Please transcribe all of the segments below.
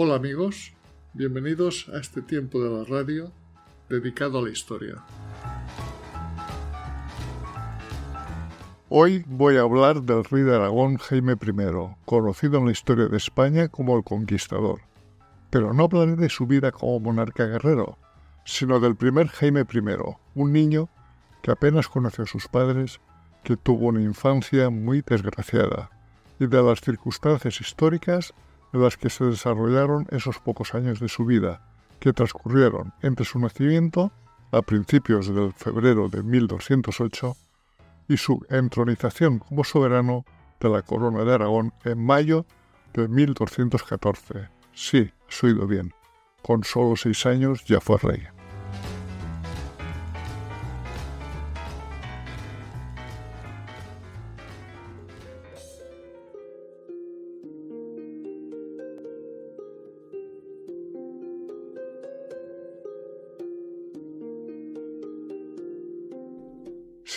Hola amigos, bienvenidos a este tiempo de la radio dedicado a la historia. Hoy voy a hablar del rey de Aragón Jaime I, conocido en la historia de España como el Conquistador. Pero no hablaré de su vida como monarca guerrero, sino del primer Jaime I, un niño que apenas conoció a sus padres, que tuvo una infancia muy desgraciada, y de las circunstancias históricas en las que se desarrollaron esos pocos años de su vida, que transcurrieron entre su nacimiento, a principios del febrero de 1208, y su entronización como soberano de la corona de Aragón en mayo de 1214. Sí, has oído bien, con solo seis años ya fue rey.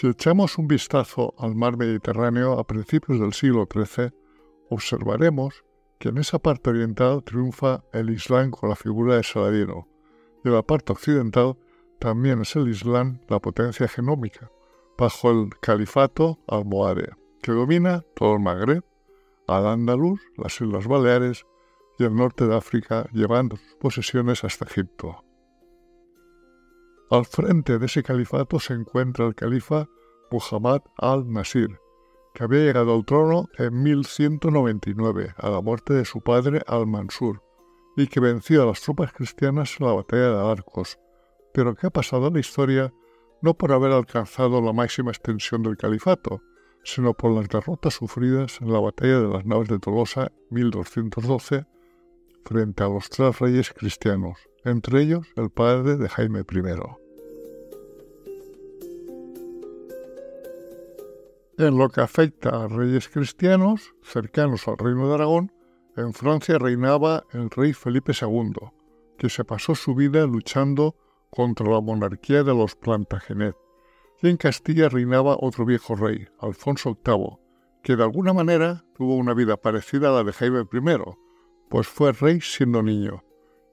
Si echamos un vistazo al mar Mediterráneo a principios del siglo XIII, observaremos que en esa parte oriental triunfa el Islam con la figura de Saladino, y en la parte occidental también es el Islam la potencia genómica, bajo el califato almohade, que domina todo el Magreb, al Andaluz, las Islas Baleares y el norte de África, llevando sus posesiones hasta Egipto. Al frente de ese califato se encuentra el califa Muhammad al-Nasir, que había llegado al trono en 1199 a la muerte de su padre al-Mansur y que venció a las tropas cristianas en la batalla de Arcos, pero que ha pasado a la historia no por haber alcanzado la máxima extensión del califato, sino por las derrotas sufridas en la batalla de las naves de Tolosa 1212 frente a los tres reyes cristianos, entre ellos el padre de Jaime I. En lo que afecta a reyes cristianos cercanos al reino de Aragón, en Francia reinaba el rey Felipe II, que se pasó su vida luchando contra la monarquía de los Plantagenet. Y en Castilla reinaba otro viejo rey, Alfonso VIII, que de alguna manera tuvo una vida parecida a la de Jaime I, pues fue rey siendo niño,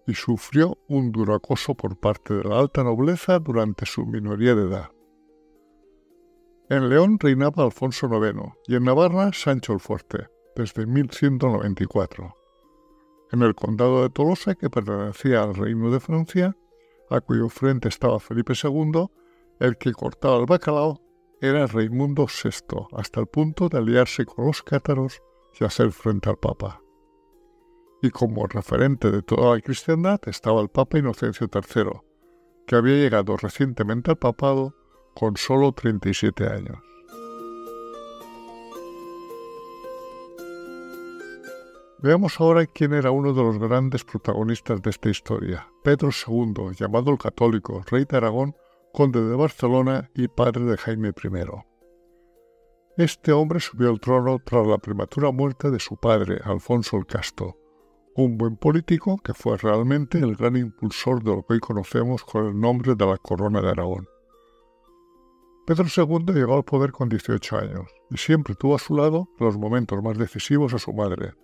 y sufrió un duro acoso por parte de la alta nobleza durante su minoría de edad. En León reinaba Alfonso IX y en Navarra Sancho el Fuerte, desde 1194. En el condado de Tolosa, que pertenecía al Reino de Francia, a cuyo frente estaba Felipe II, el que cortaba el bacalao era Raimundo VI, hasta el punto de aliarse con los cátaros y hacer frente al Papa. Y como referente de toda la cristiandad estaba el Papa Inocencio III, que había llegado recientemente al papado con solo 37 años. Veamos ahora quién era uno de los grandes protagonistas de esta historia, Pedro II, llamado el católico, rey de Aragón, conde de Barcelona y padre de Jaime I. Este hombre subió al trono tras la prematura muerte de su padre, Alfonso el Casto, un buen político que fue realmente el gran impulsor de lo que hoy conocemos con el nombre de la Corona de Aragón. Pedro II llegó al poder con 18 años y siempre tuvo a su lado los momentos más decisivos a su madre,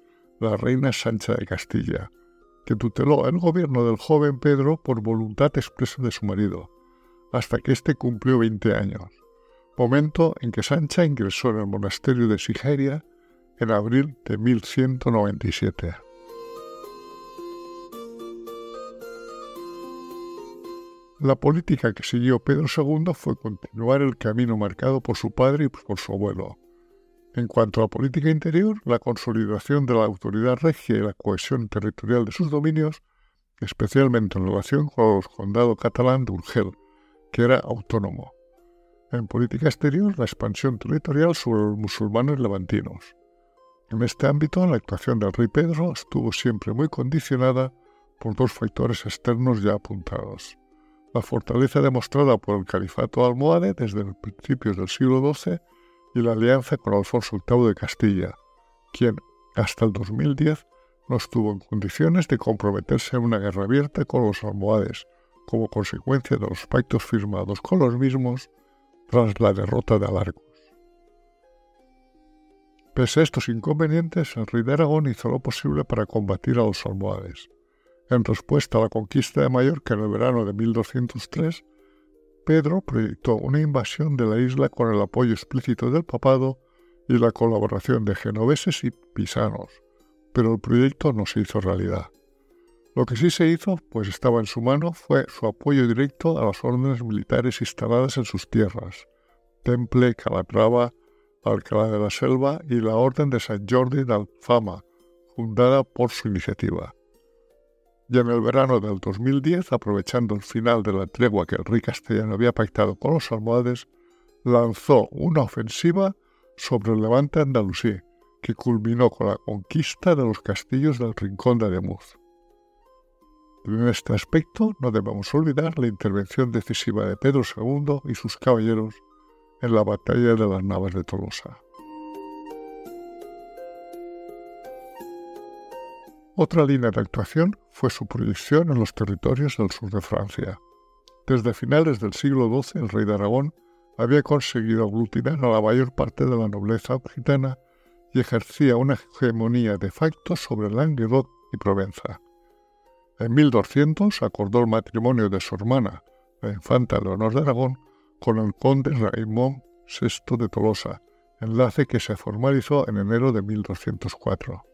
la reina Sancha de Castilla, que tuteló el gobierno del joven Pedro por voluntad expresa de su marido, hasta que éste cumplió 20 años, momento en que Sancha ingresó en el monasterio de Sigeria en abril de 1197. La política que siguió Pedro II fue continuar el camino marcado por su padre y por su abuelo. En cuanto a política interior, la consolidación de la autoridad regia y la cohesión territorial de sus dominios, especialmente en relación con el condado catalán de Urgel, que era autónomo. En política exterior, la expansión territorial sobre los musulmanes levantinos. En este ámbito, la actuación del rey Pedro estuvo siempre muy condicionada por dos factores externos ya apuntados la fortaleza demostrada por el califato almohade desde los principios del siglo XII y la alianza con Alfonso VIII de Castilla, quien hasta el 2010 no estuvo en condiciones de comprometerse en una guerra abierta con los almohades, como consecuencia de los pactos firmados con los mismos tras la derrota de Alarcos. Pese a estos inconvenientes, el rey de Aragón hizo lo posible para combatir a los almohades. En respuesta a la conquista de Mallorca en el verano de 1203, Pedro proyectó una invasión de la isla con el apoyo explícito del papado y la colaboración de genoveses y pisanos, pero el proyecto no se hizo realidad. Lo que sí se hizo, pues estaba en su mano, fue su apoyo directo a las órdenes militares instaladas en sus tierras, Temple, Calatrava, Alcalá de la Selva y la Orden de San Jordi de Alfama, fundada por su iniciativa. Ya en el verano del 2010, aprovechando el final de la tregua que el rey castellano había pactado con los almohades, lanzó una ofensiva sobre el levante andalusí, que culminó con la conquista de los castillos del Rincón de Ademuz. En este aspecto no debemos olvidar la intervención decisiva de Pedro II y sus caballeros en la batalla de las Navas de Tolosa. Otra línea de actuación fue su proyección en los territorios del sur de Francia. Desde finales del siglo XII el rey de Aragón había conseguido aglutinar a la mayor parte de la nobleza occitana y ejercía una hegemonía de facto sobre Languedoc y Provenza. En 1200 acordó el matrimonio de su hermana, la infanta Leonor de Aragón, con el conde Raimond VI de Tolosa, enlace que se formalizó en enero de 1204.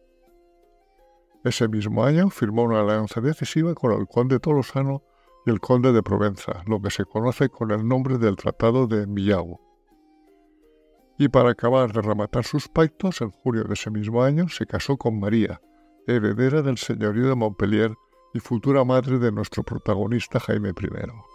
Ese mismo año firmó una alianza decisiva con el conde tolosano y el conde de Provenza, lo que se conoce con el nombre del Tratado de Millau. Y para acabar de rematar sus pactos, en julio de ese mismo año se casó con María, heredera del señorío de Montpellier y futura madre de nuestro protagonista Jaime I.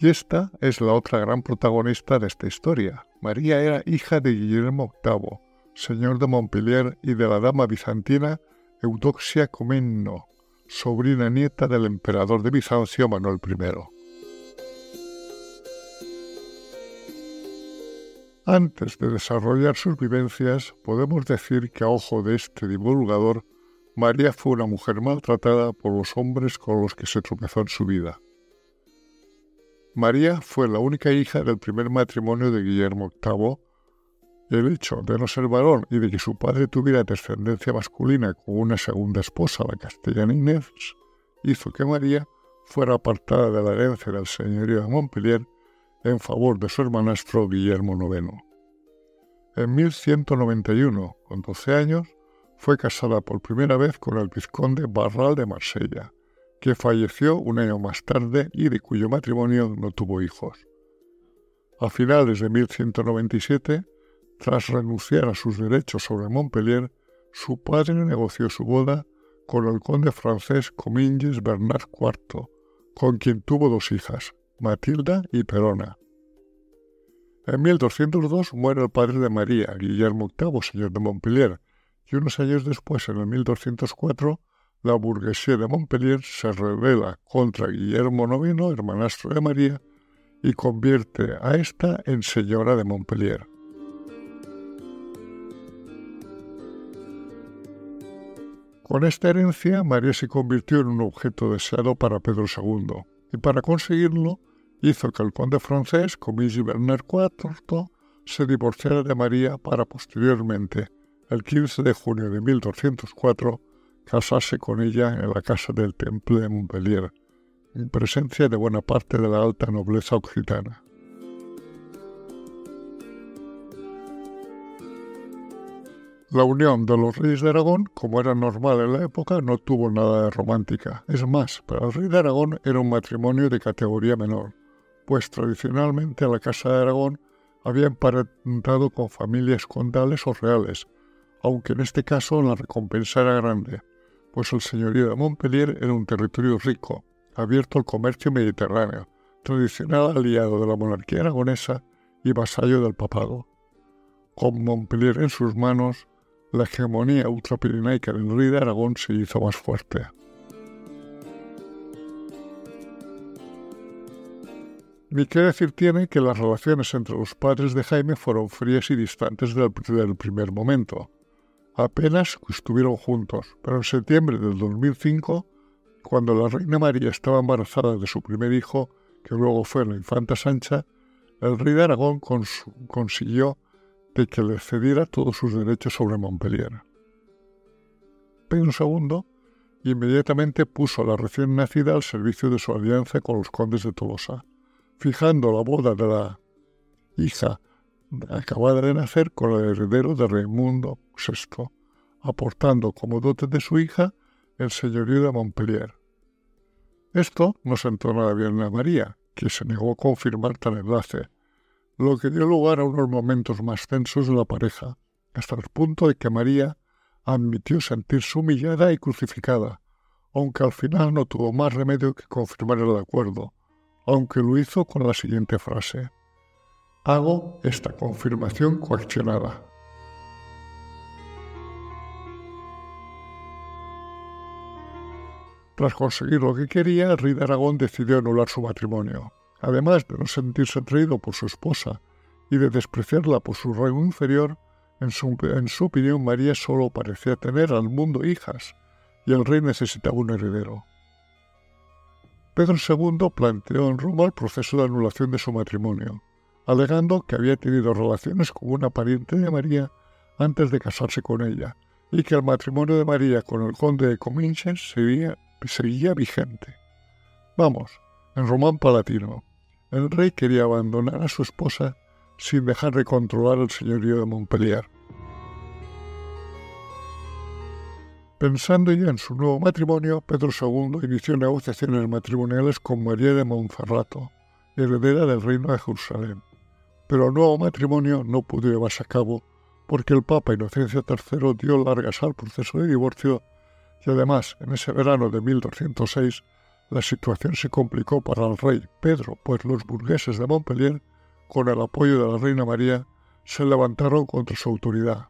Y esta es la otra gran protagonista de esta historia. María era hija de Guillermo VIII, señor de Montpellier, y de la dama bizantina Eudoxia Comneno, sobrina nieta del emperador de Bizancio Manuel I. Antes de desarrollar sus vivencias, podemos decir que a ojo de este divulgador, María fue una mujer maltratada por los hombres con los que se tropezó en su vida. María fue la única hija del primer matrimonio de Guillermo VIII. El hecho de no ser varón y de que su padre tuviera descendencia masculina con una segunda esposa, la castellana Inés, hizo que María fuera apartada de la herencia del señorío de Montpellier en favor de su hermanastro Guillermo IX. En 1191, con 12 años, fue casada por primera vez con el vizconde Barral de Marsella, que falleció un año más tarde y de cuyo matrimonio no tuvo hijos. A finales de 1197, tras renunciar a sus derechos sobre Montpellier, su padre negoció su boda con el conde francés Comminges Bernard IV, con quien tuvo dos hijas, Matilda y Perona. En 1202 muere el padre de María, Guillermo VIII, señor de Montpellier, y unos años después, en el 1204, la burguesía de Montpellier se revela contra Guillermo IX, hermanastro de María, y convierte a esta en señora de Montpellier. Con esta herencia, María se convirtió en un objeto deseado para Pedro II, y para conseguirlo hizo que el conde francés, Comigi Bernard IV, se divorciara de María para posteriormente, el 15 de junio de 1204, casarse con ella en la casa del Temple de Montpellier, en presencia de buena parte de la alta nobleza occitana. La unión de los reyes de Aragón, como era normal en la época, no tuvo nada de romántica. Es más, para el rey de Aragón era un matrimonio de categoría menor, pues tradicionalmente la Casa de Aragón había emparentado con familias condales o reales, aunque en este caso la recompensa era grande pues el señorío de Montpellier era un territorio rico, abierto al comercio mediterráneo, tradicional aliado de la monarquía aragonesa y vasallo del papado. Con Montpellier en sus manos, la hegemonía ultrapirinaica del rey de Aragón se hizo más fuerte. Ni qué decir tiene que las relaciones entre los padres de Jaime fueron frías y distantes desde el primer momento. Apenas estuvieron juntos, pero en septiembre del 2005, cuando la reina María estaba embarazada de su primer hijo que luego fue la infanta Sancha, el rey de Aragón consiguió de que le cediera todos sus derechos sobre Montpellier. Pedro II inmediatamente puso a la recién nacida al servicio de su alianza con los condes de Tolosa, fijando la boda de la hija acabada de nacer con el heredero de Raimundo VI, aportando como dote de su hija el señorío de Montpellier. Esto no sentó nada bien a María, que se negó a confirmar tal enlace, lo que dio lugar a unos momentos más tensos de la pareja, hasta el punto de que María admitió sentirse humillada y crucificada, aunque al final no tuvo más remedio que confirmar el acuerdo, aunque lo hizo con la siguiente frase. Hago esta confirmación coaccionada. Tras conseguir lo que quería, el rey de Aragón decidió anular su matrimonio. Además de no sentirse atraído por su esposa y de despreciarla por su rango inferior, en su, en su opinión María solo parecía tener al mundo hijas, y el rey necesitaba un heredero. Pedro II planteó en Roma el proceso de anulación de su matrimonio, alegando que había tenido relaciones con una pariente de María antes de casarse con ella, y que el matrimonio de María con el conde de Cominges seguía, vigente. Vamos, en román palatino, el rey quería abandonar a su esposa sin dejar de controlar el señorío de Montpellier. Pensando ya en su nuevo matrimonio, Pedro II inició negociaciones matrimoniales con María de Monferrato, heredera del reino de Jerusalén. Pero el nuevo matrimonio no pudo llevarse a cabo porque el Papa Inocencio III dio largas al proceso de divorcio y además en ese verano de 1206 la situación se complicó para el rey Pedro, pues los burgueses de Montpellier, con el apoyo de la reina María, se levantaron contra su autoridad.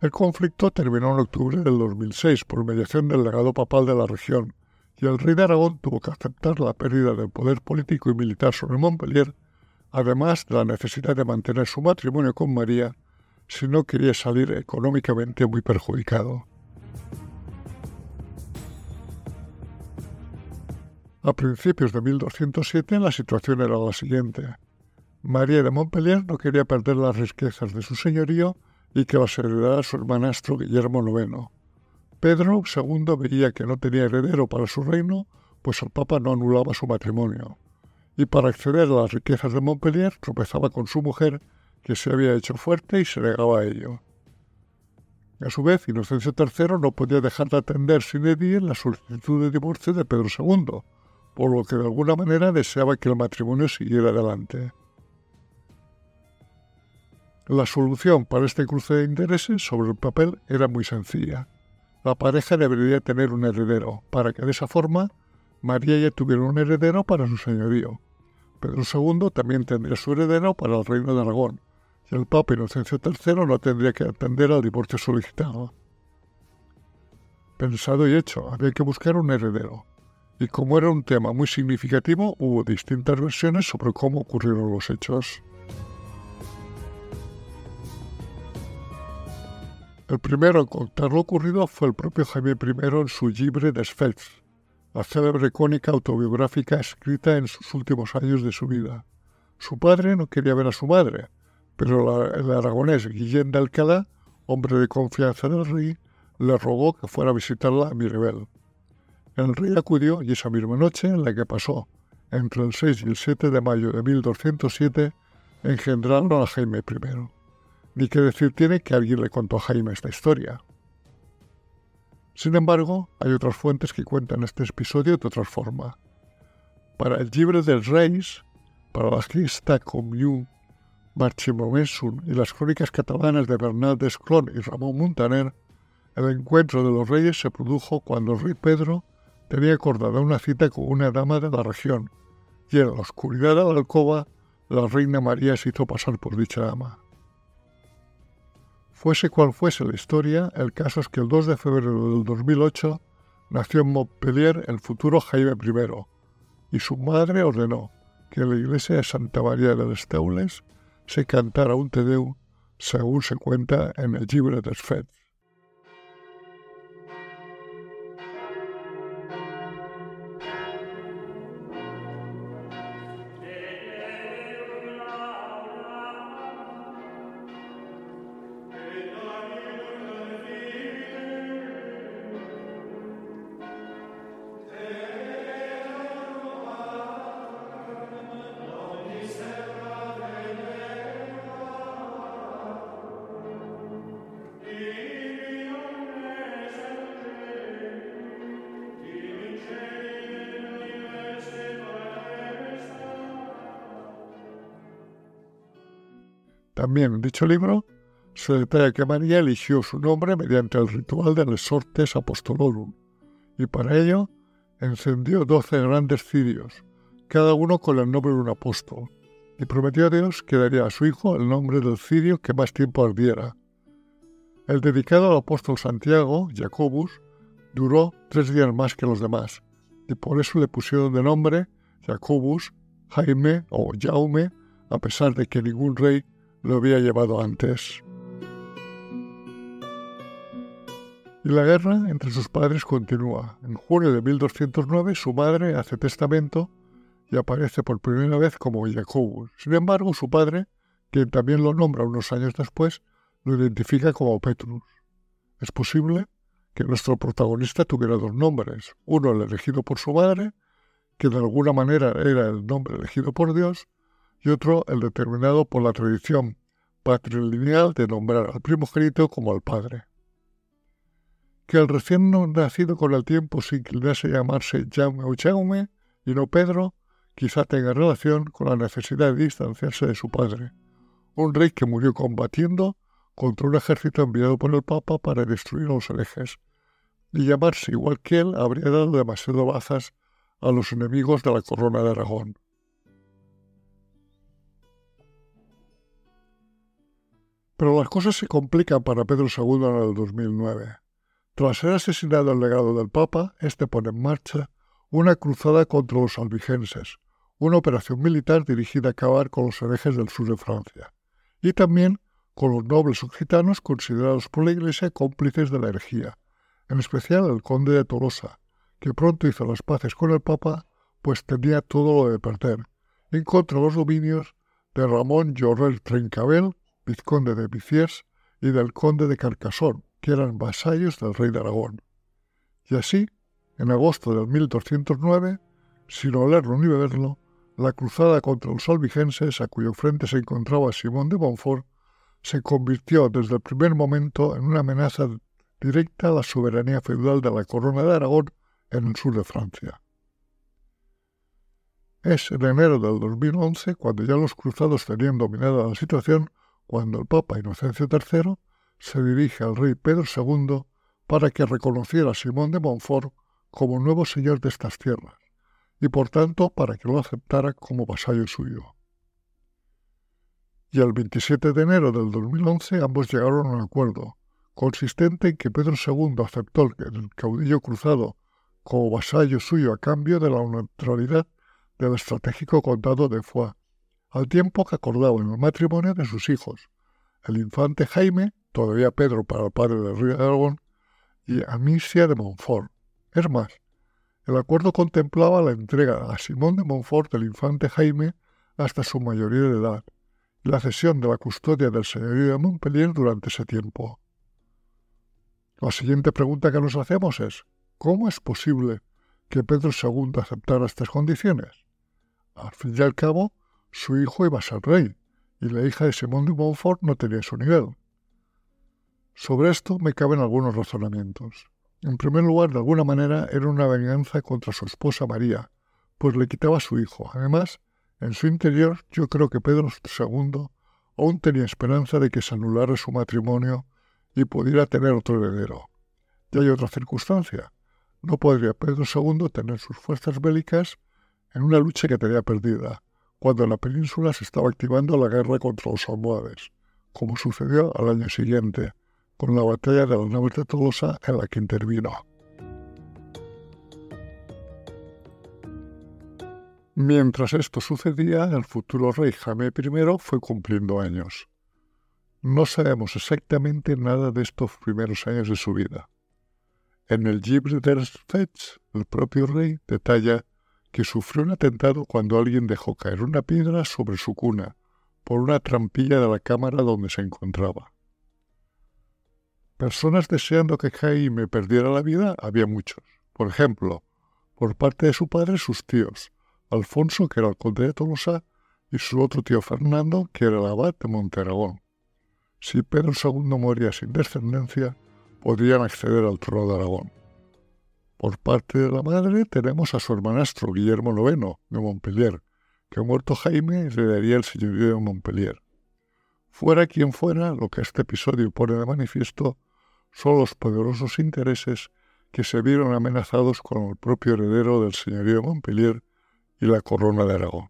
El conflicto terminó en octubre del 2006 por mediación del legado papal de la región, y el rey de Aragón tuvo que aceptar la pérdida del poder político y militar sobre Montpellier, además de la necesidad de mantener su matrimonio con María si no quería salir económicamente muy perjudicado. A principios de 1207 la situación era la siguiente. María de Montpellier no quería perder las riquezas de su señorío y que las heredara su hermanastro Guillermo IX. Pedro II veía que no tenía heredero para su reino, pues el Papa no anulaba su matrimonio, y para acceder a las riquezas de Montpellier tropezaba con su mujer, que se había hecho fuerte y se negaba a ello. A su vez, Inocencio III no podía dejar de atender sin edie la solicitud de divorcio de Pedro II, por lo que de alguna manera deseaba que el matrimonio siguiera adelante. La solución para este cruce de intereses sobre el papel era muy sencilla. La pareja debería tener un heredero, para que de esa forma María ya tuviera un heredero para su señorío. Pedro II también tendría su heredero para el reino de Aragón, y el Papa Inocencio III no tendría que atender al divorcio solicitado. Pensado y hecho, había que buscar un heredero. Y como era un tema muy significativo, hubo distintas versiones sobre cómo ocurrieron los hechos. El primero en contar lo ocurrido fue el propio Jaime I en su Libre des Fets, la célebre crónica autobiográfica escrita en sus últimos años de su vida. Su padre no quería ver a su madre, pero el aragonés Guillén de Alcalá, hombre de confianza del rey, le rogó que fuera a visitarla a Miribel. El rey acudió y esa misma noche en la que pasó, entre el 6 y el 7 de mayo de 1207, engendraron a Jaime I. Ni que decir tiene que alguien le contó a Jaime esta historia. Sin embargo, hay otras fuentes que cuentan este episodio de otra forma. Para el Libre del Reis, para la Gesta Común Marchimomesum y las crónicas catalanas de Bernal de Esclón y Ramón Montaner, el encuentro de los reyes se produjo cuando el rey Pedro tenía acordada una cita con una dama de la región, y en la oscuridad de la alcoba la reina María se hizo pasar por dicha dama. Fuese cual fuese la historia, el caso es que el 2 de febrero del 2008 nació en Montpellier el futuro Jaime I, y su madre ordenó que en la iglesia de Santa María de los Teules se cantara un Te Deum, según se cuenta en el Libre des Fets. También en dicho libro se detalla que María eligió su nombre mediante el ritual de Resortes Apostolorum, y para ello encendió doce grandes cirios, cada uno con el nombre de un apóstol, y prometió a Dios que daría a su hijo el nombre del cirio que más tiempo ardiera. El dedicado al apóstol Santiago, Jacobus, duró tres días más que los demás, y por eso le pusieron de nombre Jacobus, Jaime o Jaume, a pesar de que ningún rey lo había llevado antes. Y la guerra entre sus padres continúa. En junio de 1209 su madre hace testamento y aparece por primera vez como Jacobus. Sin embargo, su padre, quien también lo nombra unos años después, lo identifica como Petrus. Es posible que nuestro protagonista tuviera dos nombres, uno el elegido por su madre, que de alguna manera era el nombre elegido por Dios, y otro el determinado por la tradición patrilineal de nombrar al primogénito como al padre. Que el recién nacido con el tiempo se inclinase a llamarse Jaume o Jaume y no Pedro, quizá tenga relación con la necesidad de distanciarse de su padre, un rey que murió combatiendo contra un ejército enviado por el Papa para destruir a los herejes, y llamarse igual que él habría dado demasiado bazas a los enemigos de la corona de Aragón. Pero las cosas se complican para Pedro II en el 2009. Tras ser asesinado el legado del Papa, este pone en marcha una cruzada contra los albigenses, una operación militar dirigida a acabar con los herejes del sur de Francia, y también con los nobles occitanos considerados por la Iglesia cómplices de la herejía, en especial el conde de Tolosa, que pronto hizo las paces con el Papa, pues tenía todo lo de perder, en contra de los dominios de Ramón Llorel Trencabel vizconde de Biciers, y del conde de Carcasón, que eran vasallos del rey de Aragón. Y así, en agosto del 1209, sin olerlo ni beberlo, la cruzada contra los albigenses, a cuyo frente se encontraba Simón de Montfort, se convirtió desde el primer momento en una amenaza directa a la soberanía feudal de la corona de Aragón en el sur de Francia. Es en enero del 2011 cuando ya los cruzados tenían dominada la situación cuando el Papa Inocencio III se dirige al rey Pedro II para que reconociera a Simón de Montfort como nuevo señor de estas tierras, y por tanto para que lo aceptara como vasallo suyo. Y el 27 de enero del 2011 ambos llegaron a un acuerdo, consistente en que Pedro II aceptó el caudillo cruzado como vasallo suyo a cambio de la neutralidad del estratégico condado de Foix, al tiempo que acordaban el matrimonio de sus hijos, el infante Jaime, todavía Pedro para el padre del rey de Aragón, y Amicia de Montfort. Es más, el acuerdo contemplaba la entrega a Simón de Montfort del infante Jaime hasta su mayoría de edad la cesión de la custodia del señorío de Montpellier durante ese tiempo. La siguiente pregunta que nos hacemos es, ¿cómo es posible que Pedro II aceptara estas condiciones? Al fin y al cabo, su hijo iba a ser rey, y la hija de Simón de Montfort no tenía su nivel. Sobre esto me caben algunos razonamientos. En primer lugar, de alguna manera era una venganza contra su esposa María, pues le quitaba a su hijo. Además, en su interior yo creo que Pedro II aún tenía esperanza de que se anulara su matrimonio y pudiera tener otro heredero. Y hay otra circunstancia. No podría Pedro II tener sus fuerzas bélicas en una lucha que tenía perdida, cuando en la península se estaba activando la guerra contra los almohades, como sucedió al año siguiente, con la batalla de las naves de Tolosa en la que intervino. Mientras esto sucedía, el futuro rey Jaime I fue cumpliendo años. No sabemos exactamente nada de estos primeros años de su vida. En el des Fets, el propio rey detalla que sufrió un atentado cuando alguien dejó caer una piedra sobre su cuna por una trampilla de la cámara donde se encontraba. Personas deseando que Jaime perdiera la vida había muchos. Por ejemplo, por parte de su padre sus tíos, Alfonso, que era el conde de Tolosa, y su otro tío Fernando, que era el abad de Monteragón. Si Pedro II moría sin descendencia, podrían acceder al trono de Aragón. Por parte de la madre tenemos a su hermanastro Guillermo IX de Montpellier, que muerto Jaime heredaría el señorío de Montpellier. Fuera quien fuera, lo que este episodio pone de manifiesto son los poderosos intereses que se vieron amenazados con el propio heredero del señorío de Montpellier y la corona de Aragón.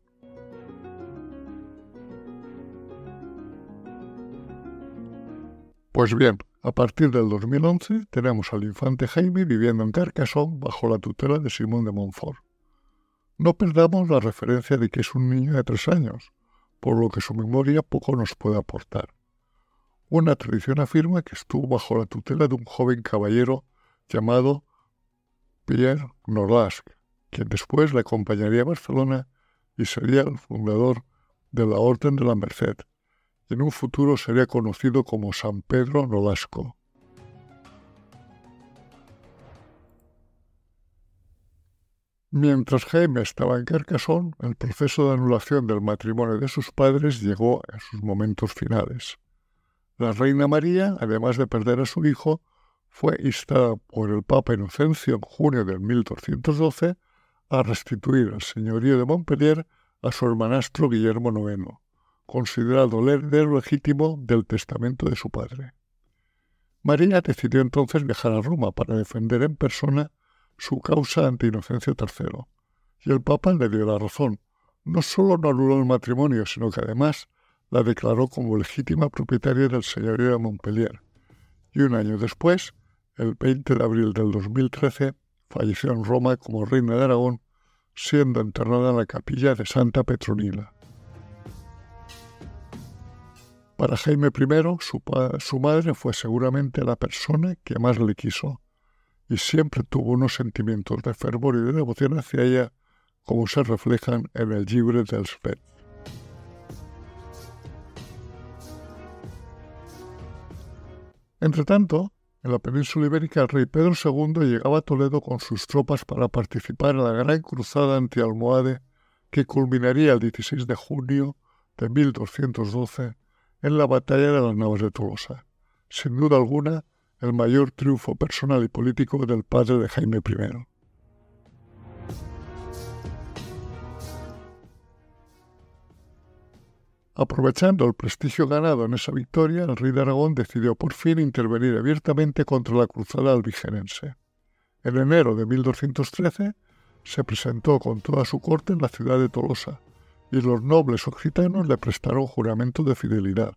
Pues bien, a partir del 2011 tenemos al infante Jaime viviendo en Carcassonne bajo la tutela de Simón de Montfort. No perdamos la referencia de que es un niño de tres años, por lo que su memoria poco nos puede aportar. Una tradición afirma que estuvo bajo la tutela de un joven caballero llamado Pierre Norlasc, quien después le acompañaría a Barcelona y sería el fundador de la Orden de la Merced, en un futuro sería conocido como San Pedro Nolasco. Mientras Jaime estaba en Carcassonne, el proceso de anulación del matrimonio de sus padres llegó a sus momentos finales. La reina María, además de perder a su hijo, fue instada por el Papa Inocencio en junio de 1212 a restituir el señorío de Montpellier a su hermanastro Guillermo IX considerado el heredero legítimo del testamento de su padre. María decidió entonces viajar a Roma para defender en persona su causa ante Inocencio III, y el Papa le dio la razón. No solo no anuló el matrimonio, sino que además la declaró como legítima propietaria del señorío de Montpellier. Y un año después, el 20 de abril del 2013, falleció en Roma como reina de Aragón, siendo enterrada en la capilla de Santa Petronila. Para Jaime I, su, madre fue seguramente la persona que más le quiso y siempre tuvo unos sentimientos de fervor y de devoción hacia ella, como se reflejan en el Libre del Spet. Entretanto, en la península ibérica, el rey Pedro II llegaba a Toledo con sus tropas para participar en la gran cruzada anti-almohade que culminaría el 16 de junio de 1212 en la batalla de las Navas de Tolosa. Sin duda alguna, el mayor triunfo personal y político del padre de Jaime I. Aprovechando el prestigio ganado en esa victoria, el rey de Aragón decidió por fin intervenir abiertamente contra la cruzada albigenense. En enero de 1213 se presentó con toda su corte en la ciudad de Tolosa, y los nobles occitanos le prestaron juramento de fidelidad,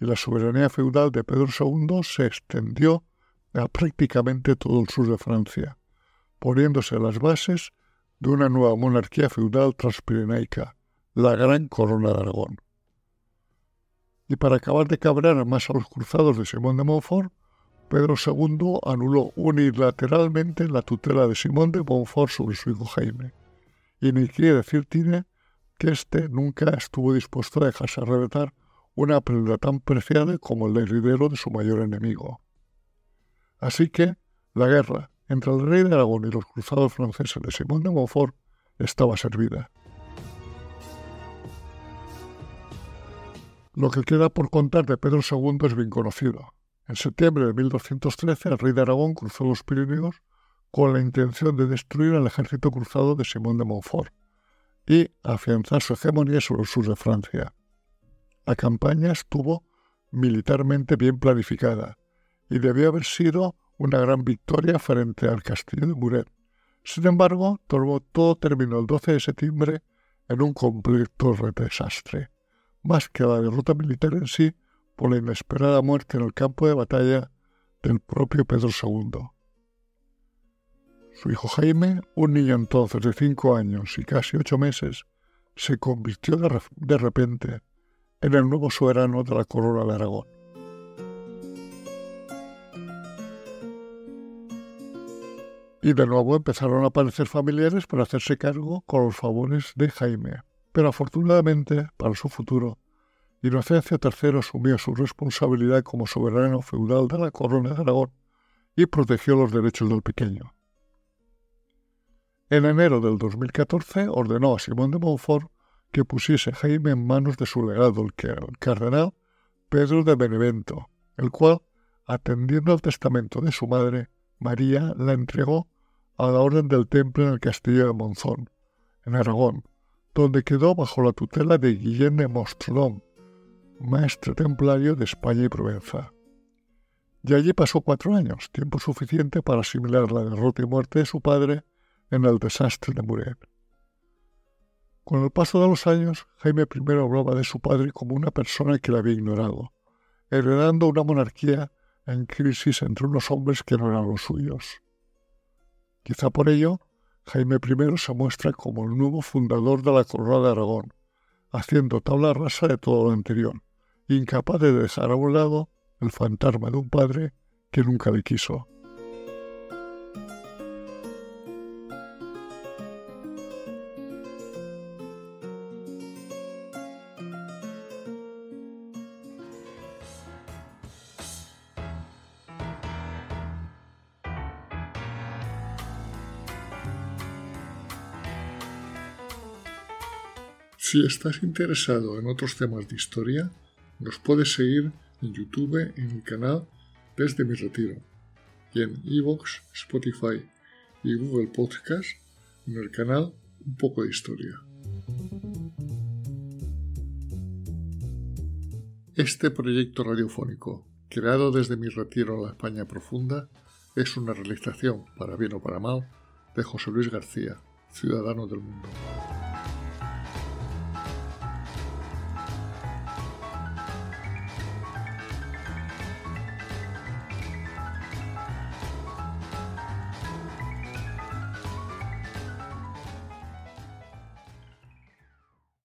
y la soberanía feudal de Pedro II se extendió a prácticamente todo el sur de Francia, poniéndose las bases de una nueva monarquía feudal transpirenaica, la Gran Corona de Aragón. Y para acabar de cabrar más a los cruzados de Simón de Montfort, Pedro II anuló unilateralmente la tutela de Simón de Montfort sobre su hijo Jaime. Y ni quiere decir tiene que éste nunca estuvo dispuesto a dejarse arrebatar una prenda tan preciada como el heredero de su mayor enemigo. Así que la guerra entre el rey de Aragón y los cruzados franceses de Simón de Montfort estaba servida. Lo que queda por contar de Pedro II es bien conocido. En septiembre de 1213 el rey de Aragón cruzó los Pirineos con la intención de destruir al ejército cruzado de Simón de Montfort y afianzar su hegemonía sobre el sur de Francia. La campaña estuvo militarmente bien planificada y debió haber sido una gran victoria frente al castillo de Muret. Sin embargo, todo terminó el 12 de septiembre en un completo desastre, más que la derrota militar en sí por la inesperada muerte en el campo de batalla del propio Pedro II. Su hijo Jaime, un niño entonces de cinco años y casi ocho meses, se convirtió de, repente en el nuevo soberano de la corona de Aragón. Y de nuevo empezaron a aparecer familiares para hacerse cargo con los favores de Jaime. Pero afortunadamente, para su futuro, Inocencio III asumió su responsabilidad como soberano feudal de la corona de Aragón y protegió los derechos del pequeño. En enero del 2014 ordenó a Simón de Montfort que pusiese Jaime en manos de su legado, el cardenal Pedro de Benevento, el cual, atendiendo al testamento de su madre, María la entregó a la Orden del Temple en el castillo de Monzón, en Aragón, donde quedó bajo la tutela de Guillén de Mostrodón, maestre templario de España y Provenza. Y allí pasó cuatro años, tiempo suficiente para asimilar la derrota y muerte de su padre en el desastre de Muret. Con el paso de los años, Jaime I hablaba de su padre como una persona que le había ignorado, heredando una monarquía en crisis entre unos hombres que no eran los suyos. Quizá por ello, Jaime I se muestra como el nuevo fundador de la corona de Aragón, haciendo tabla rasa de todo lo anterior, incapaz de dejar a un lado el fantasma de un padre que nunca le quiso. Si estás interesado en otros temas de historia, nos puedes seguir en YouTube en mi canal Desde mi retiro y en Evox, Spotify y Google Podcast en el canal Un poco de historia. Este proyecto radiofónico, creado desde mi retiro en la España profunda, es una realización, para bien o para mal, de José Luis García, ciudadano del mundo.